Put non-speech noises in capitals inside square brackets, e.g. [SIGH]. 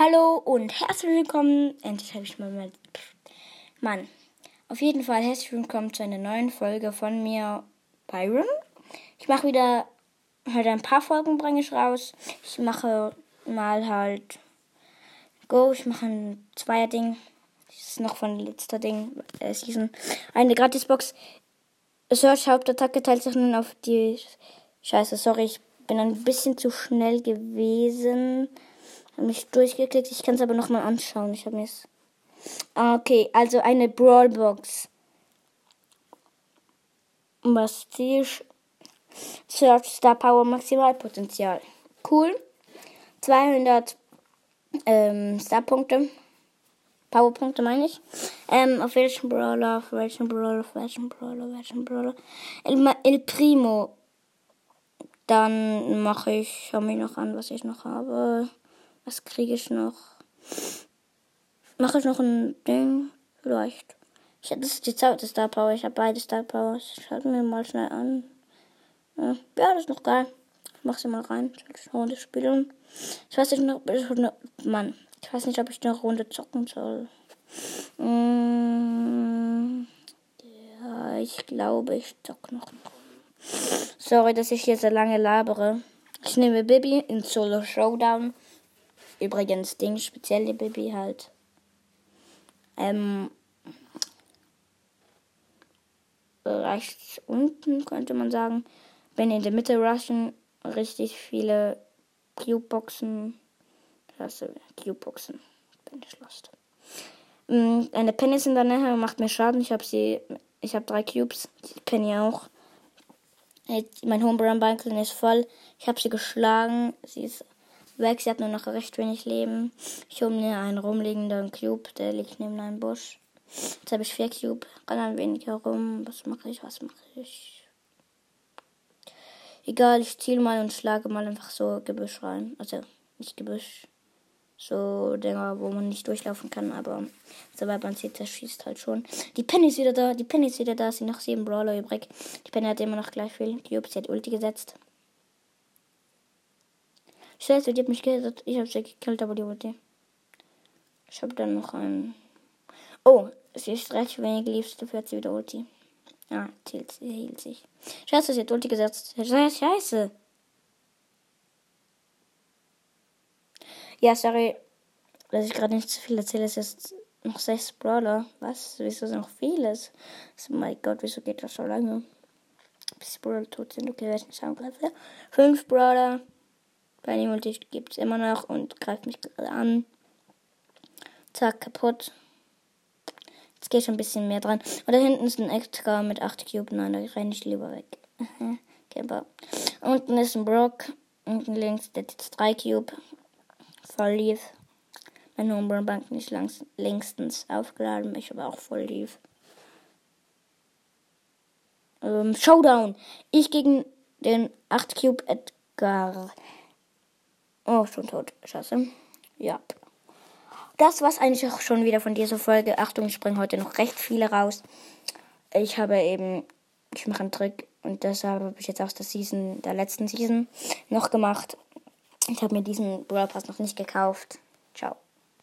Hallo und herzlich willkommen. Endlich habe ich mal mein. Mann. Auf jeden Fall herzlich willkommen zu einer neuen Folge von mir, Byron. Ich mache wieder heute ein paar Folgen bringe ich raus. Ich mache mal halt Go. Ich mache ein Zweier-Ding. Das ist noch von letzter Ding. Äh, Season. Eine Gratisbox. Search Hauptattacke teilt sich nun auf die. Scheiße, sorry, ich bin ein bisschen zu schnell gewesen habe mich durchgeklickt. Ich kann es aber nochmal anschauen. Ich habe mir. Ah, okay, also eine Brawlbox. Was Ziel? Search Star Power Maximalpotenzial. Cool. 200 ähm, Star-Punkte. Powerpunkte meine ich. Ähm, auf welchen Brawler, auf welchen Brawler, auf welchen Brawler, auf welchen Brawler. El, El Primo. Dann mache ich, schau mir noch an, was ich noch habe. Was kriege ich noch? Mache ich noch ein Ding? Vielleicht. Ich, das ist die zweite Star Power. Ich habe beide Star Powers. Schaut mir mal schnell an. Ja, das ist noch geil. Ich mache sie mal rein. Ich eine Runde spielen. Ich weiß nicht noch. Mann. Ich weiß nicht, ob ich eine Runde zocken soll. Mm, ja, ich glaube, ich zock noch. Sorry, dass ich hier so lange labere. Ich nehme Bibi in Solo Showdown. Übrigens, Ding, spezielle Baby halt. Ähm, rechts unten könnte man sagen. Wenn in der Mitte rushen, richtig viele Cube-Boxen. Also Cube-Boxen. Bin ich lost. Mm, eine Penny ist in der Nähe macht mir Schaden. Ich habe sie. Ich habe drei Cubes. Die Penny auch. Mein Homebrand-Banken ist voll. Ich habe sie geschlagen. Sie ist weg. Sie hat nur noch recht wenig Leben. Ich hole mir einen rumliegenden Cube, der liegt neben einem Busch. Jetzt habe ich vier Cube. Renn ein wenig herum. Was mache ich? Was mache ich? Egal, ich ziele mal und schlage mal einfach so Gebüsch rein. Also nicht Gebüsch. So Dinger, wo man nicht durchlaufen kann, aber sobald man sieht, das schießt halt schon. Die Penny ist wieder da, die Penny ist wieder da, sie noch sieben Brawler übrig. Die Penny hat immer noch gleich viel Cubes, sie hat Ulti gesetzt. Scheiße, die hat mich gehittet. Ich habe sie gekillt, aber die Ulti. Ich habe dann noch einen. Oh, sie ist recht wenig liebst, dafür hat sie wieder Ulti. Hielt, sie hielt sich. Scheiße, sie hat Ulti gesetzt. Scheiße. Ja, sorry, dass ich gerade nicht zu viel erzähle. Es ist noch sechs Brawler. Was? Wieso sind noch vieles? Oh mein Gott, wieso geht das so lange? Bis die Brawler tot sind. Okay, welchen Schauen gleich Fünf Brawler. Bei dem Ulti gibt es immer noch und greift mich gerade an. Zack, kaputt. Jetzt geht schon ein bisschen mehr dran. Und da hinten ist ein Extra mit 8 Cube. Nein, da renne ich lieber weg. [LAUGHS] Camper. Unten ist ein Brock. Unten links, der hat jetzt 3 Cube. Voll lief. Mein Home Bank nicht langs, längstens aufgeladen. Ich aber auch voll lief. Ähm, Showdown. Ich gegen den 8 Cube Edgar. Oh, schon tot. Scheiße. Ja. Das war's eigentlich auch schon wieder von dieser Folge. Achtung, ich bringe heute noch recht viele raus. Ich habe eben, ich mache einen Trick und das habe ich jetzt aus der Season, der letzten Season noch gemacht. Ich habe mir diesen Brawl Pass noch nicht gekauft. Ciao.